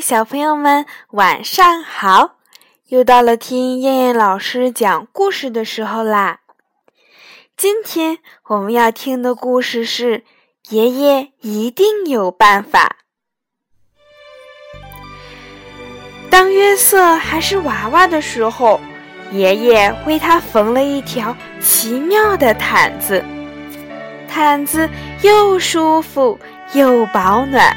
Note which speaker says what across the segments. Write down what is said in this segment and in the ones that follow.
Speaker 1: 小朋友们，晚上好！又到了听燕燕老师讲故事的时候啦。今天我们要听的故事是《爷爷一定有办法》。当约瑟还是娃娃的时候，爷爷为他缝了一条奇妙的毯子，毯子又舒服又保暖。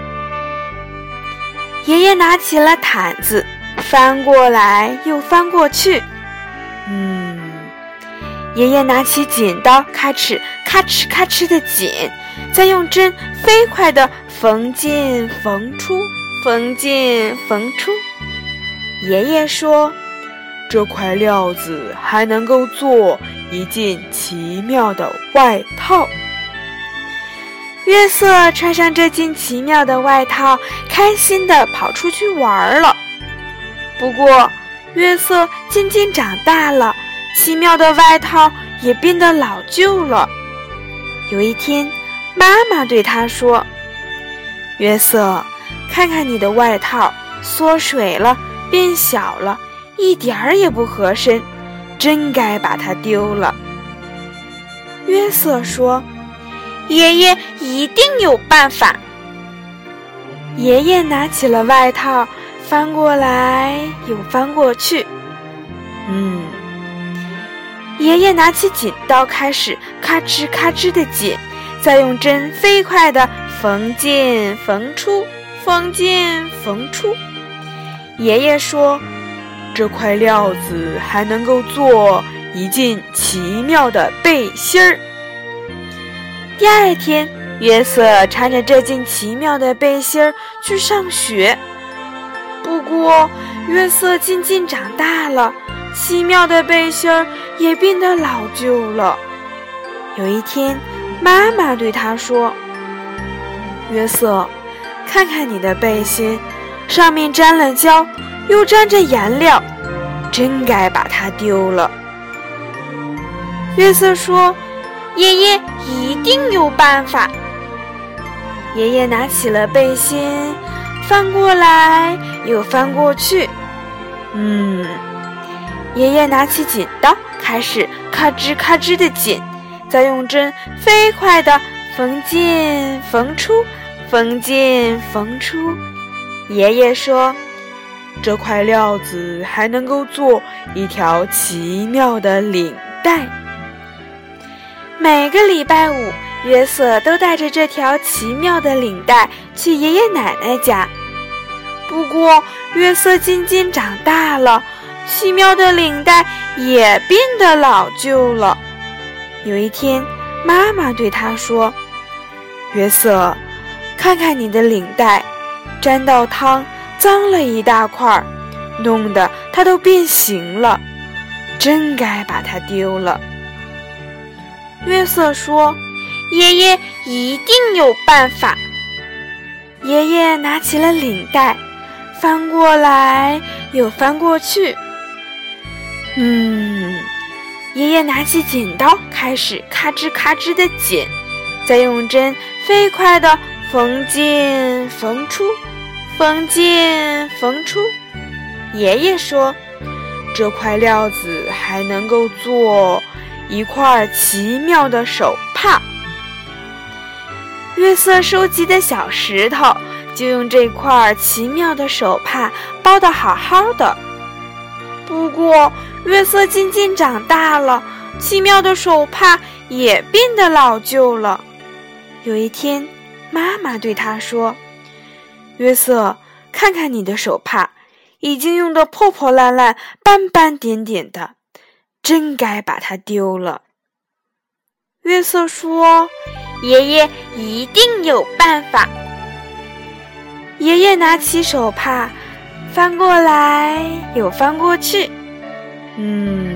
Speaker 1: 爷爷拿起了毯子，翻过来又翻过去。嗯，爷爷拿起剪刀，咔哧咔哧咔哧的剪，再用针飞快地缝进缝出，缝进缝出。爷爷说：“这块料子还能够做一件奇妙的外套。”约瑟穿上这件奇妙的外套，开心地跑出去玩了。不过，约瑟渐渐长大了，奇妙的外套也变得老旧了。有一天，妈妈对他说：“约瑟，看看你的外套，缩水了，变小了，一点儿也不合身，真该把它丢了。”约瑟说。爷爷一定有办法。爷爷拿起了外套，翻过来又翻过去。嗯，爷爷拿起剪刀，开始咔哧咔哧的剪，再用针飞快的缝进缝出，缝进缝出。爷爷说：“这块料子还能够做一件奇妙的背心儿。”第二天，约瑟穿着这件奇妙的背心儿去上学。不过，约瑟渐渐长大了，奇妙的背心儿也变得老旧了。有一天，妈妈对他说：“约瑟，看看你的背心，上面沾了胶，又沾着颜料，真该把它丢了。”约瑟说。爷爷一定有办法。爷爷拿起了背心，翻过来又翻过去。嗯，爷爷拿起剪刀，开始咔吱咔吱的剪，再用针飞快地缝进缝出，缝进缝出。爷爷说：“这块料子还能够做一条奇妙的领带。”每个礼拜五，约瑟都带着这条奇妙的领带去爷爷奶奶家。不过，约瑟渐渐长大了，奇妙的领带也变得老旧了。有一天，妈妈对他说：“约瑟，看看你的领带，沾到汤，脏了一大块，弄得它都变形了，真该把它丢了。”约瑟说：“爷爷一定有办法。”爷爷拿起了领带，翻过来又翻过去。嗯，爷爷拿起剪刀，开始咔吱咔吱的剪，再用针飞快地缝进缝出，缝进缝出。爷爷说：“这块料子还能够做。”一块奇妙的手帕，约瑟收集的小石头就用这块奇妙的手帕包得好好的。不过，约瑟渐渐长大了，奇妙的手帕也变得老旧了。有一天，妈妈对他说：“约瑟，看看你的手帕，已经用得破破烂烂、斑斑点点的。”真该把它丢了。约瑟说：“爷爷一定有办法。”爷爷拿起手帕，翻过来又翻过去。嗯，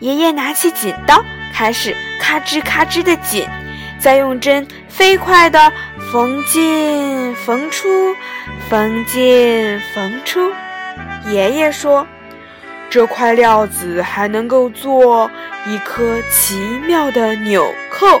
Speaker 1: 爷爷拿起剪刀，开始咔吱咔吱的剪，再用针飞快的缝进缝出，缝进缝出。爷爷说：“这块料子还能够做一颗奇妙的纽扣。”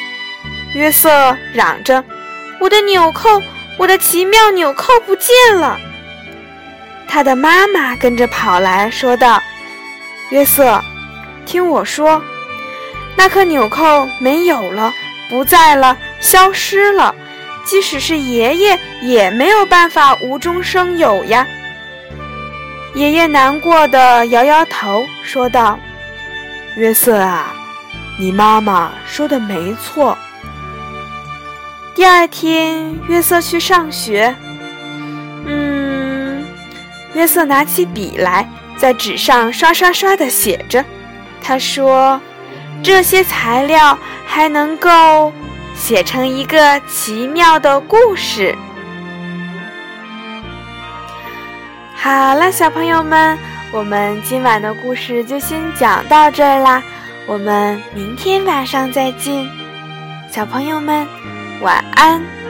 Speaker 1: 约瑟嚷着：“我的纽扣，我的奇妙纽扣不见了！”他的妈妈跟着跑来说道：“约瑟，听我说，那颗纽扣没有了，不在了，消失了。即使是爷爷，也没有办法无中生有呀。”爷爷难过的摇摇头，说道：“约瑟啊，你妈妈说的没错。”第二天，约瑟去上学。嗯，约瑟拿起笔来，在纸上刷刷刷的写着。他说：“这些材料还能够写成一个奇妙的故事。”好了，小朋友们，我们今晚的故事就先讲到这儿啦。我们明天晚上再见，小朋友们。晚安。